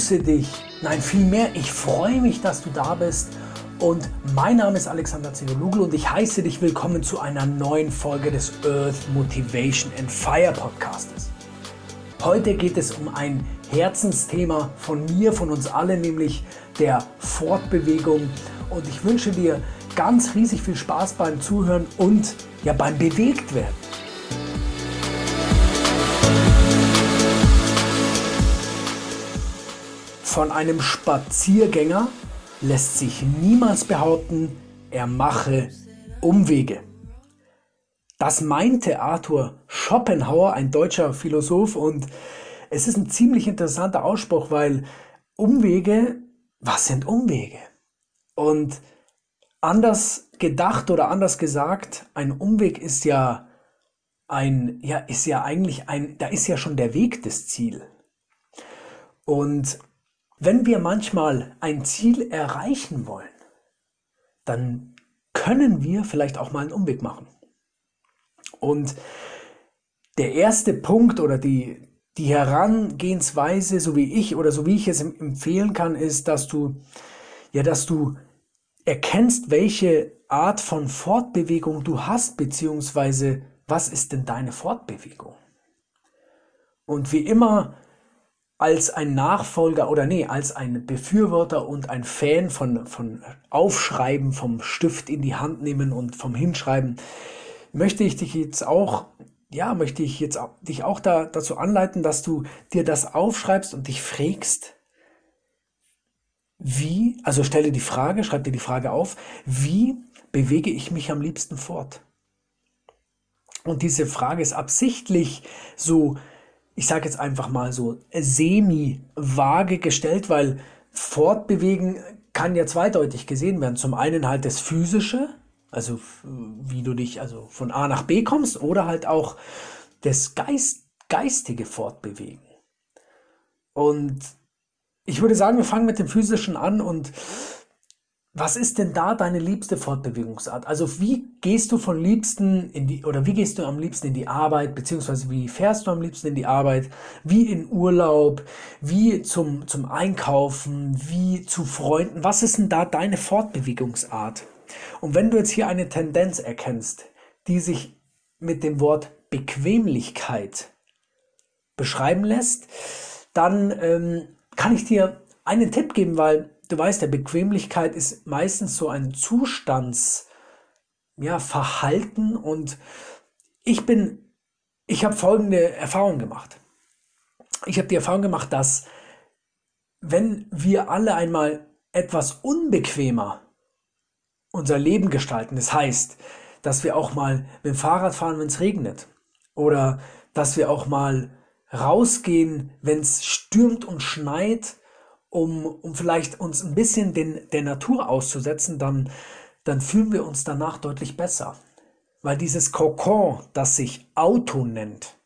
begrüße dich. Nein, vielmehr, ich freue mich, dass du da bist. Und mein Name ist Alexander Ziveluglu und ich heiße dich willkommen zu einer neuen Folge des Earth Motivation and Fire Podcastes. Heute geht es um ein Herzensthema von mir, von uns allen, nämlich der Fortbewegung. Und ich wünsche dir ganz riesig viel Spaß beim Zuhören und ja beim Bewegtwerden. Von einem Spaziergänger lässt sich niemals behaupten, er mache Umwege. Das meinte Arthur Schopenhauer, ein deutscher Philosoph, und es ist ein ziemlich interessanter Ausspruch, weil Umwege, was sind Umwege? Und anders gedacht oder anders gesagt, ein Umweg ist ja ein, ja, ist ja eigentlich ein, da ist ja schon der Weg des Ziel. Und wenn wir manchmal ein Ziel erreichen wollen, dann können wir vielleicht auch mal einen Umweg machen. Und der erste Punkt oder die, die Herangehensweise, so wie ich oder so wie ich es empfehlen kann, ist, dass du, ja, dass du erkennst, welche Art von Fortbewegung du hast, beziehungsweise was ist denn deine Fortbewegung? Und wie immer als ein Nachfolger oder nee, als ein Befürworter und ein Fan von, von Aufschreiben, vom Stift in die Hand nehmen und vom Hinschreiben, möchte ich dich jetzt auch, ja, möchte ich jetzt dich auch da, dazu anleiten, dass du dir das aufschreibst und dich fragst, wie, also stelle die Frage, schreib dir die Frage auf, wie bewege ich mich am liebsten fort? Und diese Frage ist absichtlich so ich sage jetzt einfach mal so, semi-vage gestellt, weil fortbewegen kann ja zweideutig gesehen werden. Zum einen halt das Physische, also wie du dich also von A nach B kommst, oder halt auch das Geist, geistige Fortbewegen. Und ich würde sagen, wir fangen mit dem Physischen an und was ist denn da deine liebste Fortbewegungsart? Also wie gehst du von liebsten in die oder wie gehst du am liebsten in die Arbeit beziehungsweise wie fährst du am liebsten in die Arbeit? Wie in Urlaub? Wie zum zum Einkaufen? Wie zu Freunden? Was ist denn da deine Fortbewegungsart? Und wenn du jetzt hier eine Tendenz erkennst, die sich mit dem Wort Bequemlichkeit beschreiben lässt, dann ähm, kann ich dir einen Tipp geben, weil du weißt, der Bequemlichkeit ist meistens so ein Zustandsverhalten ja, und ich bin, ich habe folgende Erfahrung gemacht. Ich habe die Erfahrung gemacht, dass wenn wir alle einmal etwas unbequemer unser Leben gestalten, das heißt, dass wir auch mal mit dem Fahrrad fahren, wenn es regnet oder dass wir auch mal rausgehen, wenn es stürmt und schneit um, um vielleicht uns ein bisschen den, der Natur auszusetzen, dann, dann fühlen wir uns danach deutlich besser. Weil dieses Kokon, das sich Auto nennt,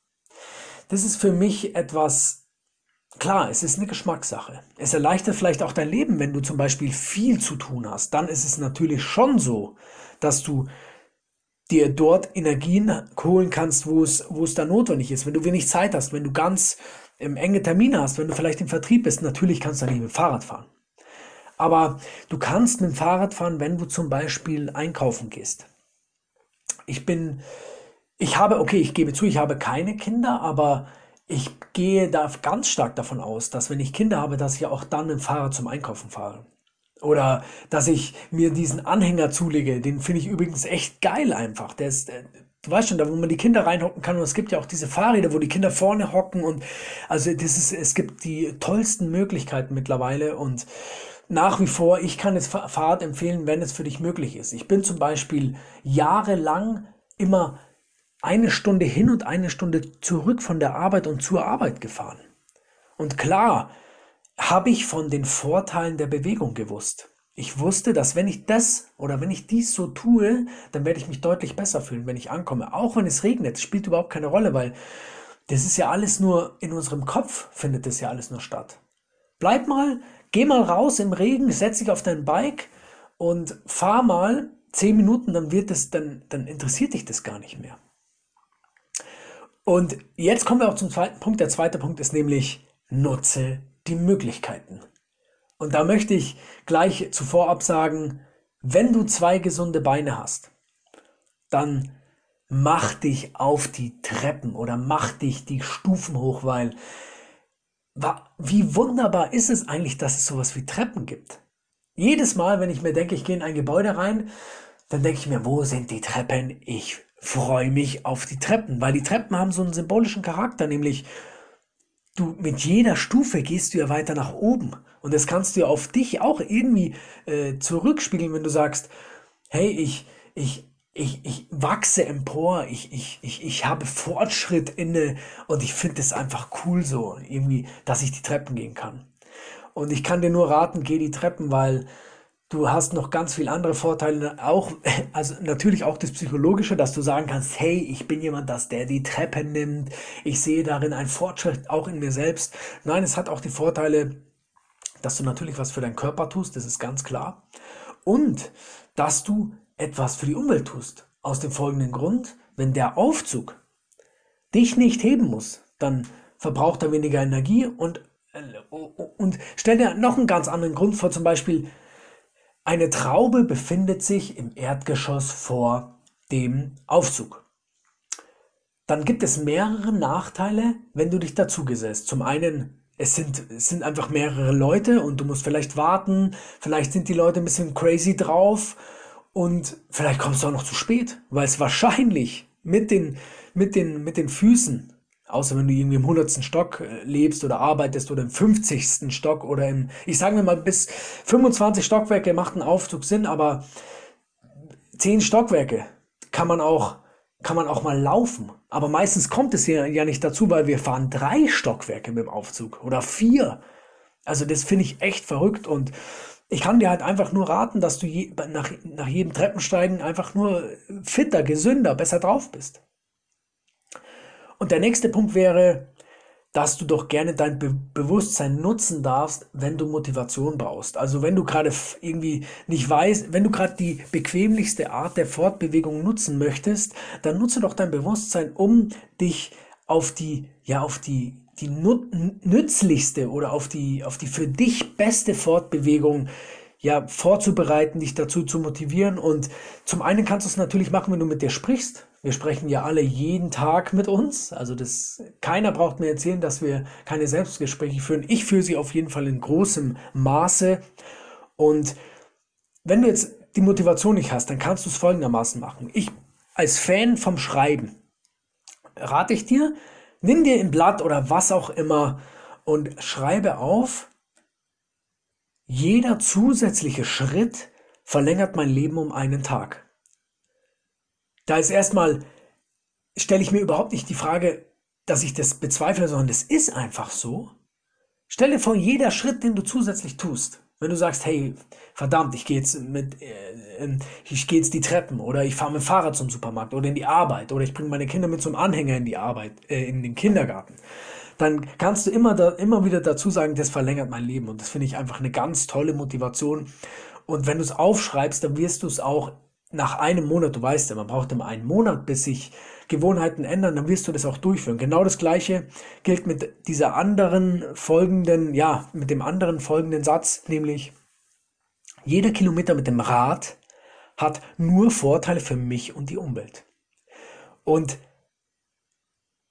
das ist für mich etwas, klar, es ist eine Geschmackssache. Es erleichtert vielleicht auch dein Leben, wenn du zum Beispiel viel zu tun hast. Dann ist es natürlich schon so, dass du dir dort Energien holen kannst, wo es, wo es da notwendig ist. Wenn du wenig Zeit hast, wenn du ganz enge Termine hast, wenn du vielleicht im Vertrieb bist, natürlich kannst du nicht mit dem Fahrrad fahren. Aber du kannst mit dem Fahrrad fahren, wenn du zum Beispiel einkaufen gehst. Ich bin, ich habe, okay, ich gebe zu, ich habe keine Kinder, aber ich gehe da ganz stark davon aus, dass wenn ich Kinder habe, dass ich auch dann mit dem Fahrrad zum Einkaufen fahre. Oder dass ich mir diesen Anhänger zulege, den finde ich übrigens echt geil einfach. Der ist, äh, du weißt schon, da wo man die Kinder reinhocken kann und es gibt ja auch diese Fahrräder, wo die Kinder vorne hocken und also das ist, es gibt die tollsten Möglichkeiten mittlerweile und nach wie vor, ich kann das Fahrrad empfehlen, wenn es für dich möglich ist. Ich bin zum Beispiel jahrelang immer eine Stunde hin und eine Stunde zurück von der Arbeit und zur Arbeit gefahren. Und klar, habe ich von den Vorteilen der Bewegung gewusst. Ich wusste, dass wenn ich das oder wenn ich dies so tue, dann werde ich mich deutlich besser fühlen, wenn ich ankomme. Auch wenn es regnet, spielt überhaupt keine Rolle, weil das ist ja alles nur in unserem Kopf, findet das ja alles nur statt. Bleib mal, geh mal raus im Regen, setz dich auf dein Bike und fahr mal zehn Minuten, dann wird es, dann, dann interessiert dich das gar nicht mehr. Und jetzt kommen wir auch zum zweiten Punkt. Der zweite Punkt ist nämlich, nutze die Möglichkeiten. Und da möchte ich gleich zuvor absagen, wenn du zwei gesunde Beine hast, dann mach dich auf die Treppen oder mach dich die Stufen hoch, weil wie wunderbar ist es eigentlich, dass es sowas wie Treppen gibt. Jedes Mal, wenn ich mir denke, ich gehe in ein Gebäude rein, dann denke ich mir, wo sind die Treppen? Ich freue mich auf die Treppen, weil die Treppen haben so einen symbolischen Charakter, nämlich du mit jeder Stufe gehst du ja weiter nach oben. Und das kannst du ja auf dich auch irgendwie äh, zurückspiegeln, wenn du sagst, hey, ich, ich, ich, ich wachse empor, ich, ich, ich, ich habe Fortschritt inne und ich finde es einfach cool so, irgendwie, dass ich die Treppen gehen kann. Und ich kann dir nur raten, geh die Treppen, weil du hast noch ganz viele andere Vorteile, auch, also natürlich auch das Psychologische, dass du sagen kannst, hey, ich bin jemand, dass der die Treppe nimmt, ich sehe darin einen Fortschritt, auch in mir selbst. Nein, es hat auch die Vorteile, dass du natürlich was für deinen Körper tust, das ist ganz klar. Und dass du etwas für die Umwelt tust. Aus dem folgenden Grund, wenn der Aufzug dich nicht heben muss, dann verbraucht er weniger Energie und, äh, und stell dir noch einen ganz anderen Grund vor, zum Beispiel eine Traube befindet sich im Erdgeschoss vor dem Aufzug. Dann gibt es mehrere Nachteile, wenn du dich dazu gesetzt. Zum einen, es sind, es sind einfach mehrere Leute und du musst vielleicht warten, vielleicht sind die Leute ein bisschen crazy drauf und vielleicht kommst du auch noch zu spät, weil es wahrscheinlich mit den, mit den, mit den Füßen, außer wenn du irgendwie im 100. Stock äh, lebst oder arbeitest oder im 50. Stock oder im, ich sage mir mal, bis 25 Stockwerke macht ein Aufzug Sinn, aber 10 Stockwerke kann man auch, kann man auch mal laufen. Aber meistens kommt es ja, ja nicht dazu, weil wir fahren drei Stockwerke mit dem Aufzug oder vier. Also das finde ich echt verrückt und ich kann dir halt einfach nur raten, dass du je, nach, nach jedem Treppensteigen einfach nur fitter, gesünder, besser drauf bist. Und der nächste Punkt wäre, dass du doch gerne dein Be Bewusstsein nutzen darfst, wenn du Motivation brauchst. Also wenn du gerade irgendwie nicht weißt, wenn du gerade die bequemlichste Art der Fortbewegung nutzen möchtest, dann nutze doch dein Bewusstsein, um dich auf die, ja, auf die die nützlichste oder auf die, auf die für dich beste Fortbewegung ja, vorzubereiten, dich dazu zu motivieren. Und zum einen kannst du es natürlich machen, wenn du mit dir sprichst. Wir sprechen ja alle jeden Tag mit uns. Also das, keiner braucht mir erzählen, dass wir keine Selbstgespräche führen. Ich führe sie auf jeden Fall in großem Maße. Und wenn du jetzt die Motivation nicht hast, dann kannst du es folgendermaßen machen. Ich als Fan vom Schreiben rate ich dir, Nimm dir ein Blatt oder was auch immer und schreibe auf, jeder zusätzliche Schritt verlängert mein Leben um einen Tag. Da ist erstmal, stelle ich mir überhaupt nicht die Frage, dass ich das bezweifle, sondern das ist einfach so. Stelle vor, jeder Schritt, den du zusätzlich tust, wenn du sagst, hey, verdammt, ich gehe jetzt mit, äh, ähm, ich gehe jetzt die Treppen oder ich fahre mit dem Fahrrad zum Supermarkt oder in die Arbeit oder ich bringe meine Kinder mit zum Anhänger in die Arbeit, äh, in den Kindergarten, dann kannst du immer, da, immer wieder dazu sagen, das verlängert mein Leben und das finde ich einfach eine ganz tolle Motivation. Und wenn du es aufschreibst, dann wirst du es auch nach einem Monat, du weißt ja, man braucht immer einen Monat, bis sich Gewohnheiten ändern, dann wirst du das auch durchführen. Genau das gleiche gilt mit dieser anderen folgenden, ja, mit dem anderen folgenden Satz, nämlich jeder Kilometer mit dem Rad hat nur Vorteile für mich und die Umwelt. Und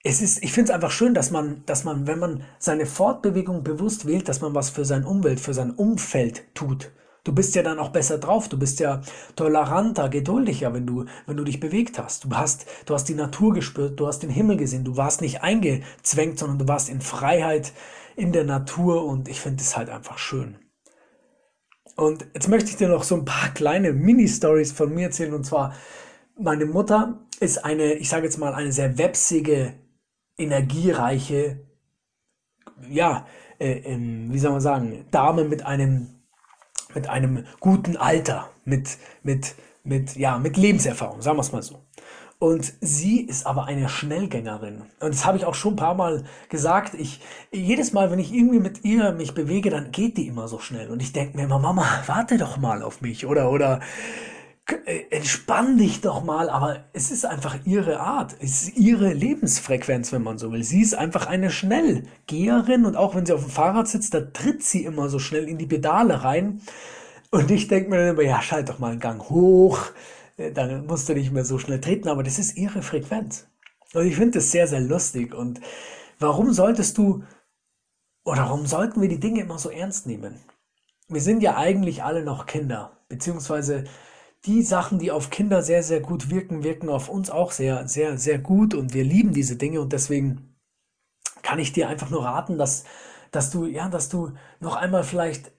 es ist, ich finde es einfach schön, dass man, dass man, wenn man seine Fortbewegung bewusst wählt, dass man was für seine Umwelt, für sein Umfeld tut. Du bist ja dann auch besser drauf. Du bist ja toleranter, geduldiger, wenn du, wenn du dich bewegt hast. Du hast, du hast die Natur gespürt, du hast den Himmel gesehen. Du warst nicht eingezwängt, sondern du warst in Freiheit in der Natur und ich finde es halt einfach schön. Und jetzt möchte ich dir noch so ein paar kleine Mini-Stories von mir erzählen. Und zwar, meine Mutter ist eine, ich sage jetzt mal, eine sehr websige, energiereiche, ja, äh, ähm, wie soll man sagen, Dame mit einem mit einem guten Alter, mit, mit, mit, ja, mit Lebenserfahrung, sagen wir es mal so. Und sie ist aber eine Schnellgängerin. Und das habe ich auch schon ein paar Mal gesagt. Ich, jedes Mal, wenn ich irgendwie mit ihr mich bewege, dann geht die immer so schnell. Und ich denke mir immer, Mama, warte doch mal auf mich. Oder, oder, entspann dich doch mal, aber es ist einfach ihre Art, es ist ihre Lebensfrequenz, wenn man so will. Sie ist einfach eine Schnellgeherin und auch wenn sie auf dem Fahrrad sitzt, da tritt sie immer so schnell in die Pedale rein. Und ich denke mir dann immer, ja, schalt doch mal einen Gang hoch, äh, dann musst du nicht mehr so schnell treten, aber das ist ihre Frequenz. Und ich finde das sehr, sehr lustig. Und warum solltest du, oder warum sollten wir die Dinge immer so ernst nehmen? Wir sind ja eigentlich alle noch Kinder, beziehungsweise die Sachen, die auf Kinder sehr, sehr gut wirken, wirken auf uns auch sehr, sehr, sehr gut und wir lieben diese Dinge und deswegen kann ich dir einfach nur raten, dass, dass du, ja, dass du noch einmal vielleicht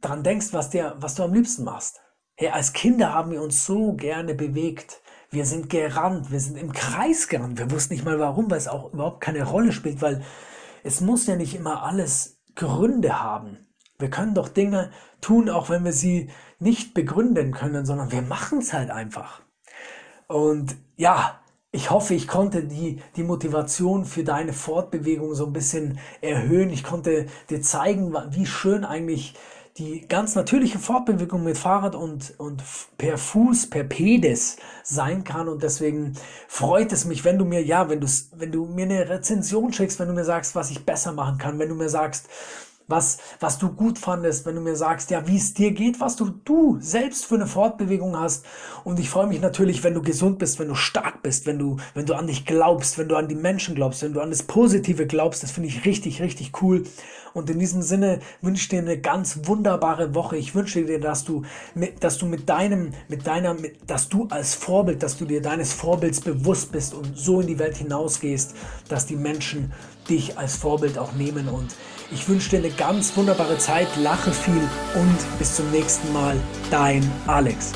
dran denkst, was dir, was du am liebsten machst. Hey, als Kinder haben wir uns so gerne bewegt. Wir sind gerannt, wir sind im Kreis gerannt. Wir wussten nicht mal warum, weil es auch überhaupt keine Rolle spielt, weil es muss ja nicht immer alles Gründe haben. Wir können doch Dinge tun, auch wenn wir sie nicht begründen können, sondern wir machen es halt einfach. Und ja, ich hoffe, ich konnte die, die Motivation für deine Fortbewegung so ein bisschen erhöhen. Ich konnte dir zeigen, wie schön eigentlich die ganz natürliche Fortbewegung mit Fahrrad und, und per Fuß, per Pedis sein kann. Und deswegen freut es mich, wenn du mir, ja, wenn du, wenn du mir eine Rezension schickst, wenn du mir sagst, was ich besser machen kann, wenn du mir sagst, was, was du gut fandest, wenn du mir sagst, ja, wie es dir geht, was du, du selbst für eine Fortbewegung hast. Und ich freue mich natürlich, wenn du gesund bist, wenn du stark bist, wenn du, wenn du an dich glaubst, wenn du an die Menschen glaubst, wenn du an das Positive glaubst. Das finde ich richtig, richtig cool. Und in diesem Sinne wünsche ich dir eine ganz wunderbare Woche. Ich wünsche dir, dass du mit, dass du mit deinem, mit deiner, mit, dass du als Vorbild, dass du dir deines Vorbilds bewusst bist und so in die Welt hinausgehst, dass die Menschen dich als Vorbild auch nehmen. Und ich wünsche dir eine ganz wunderbare Zeit, lache viel und bis zum nächsten Mal, dein Alex.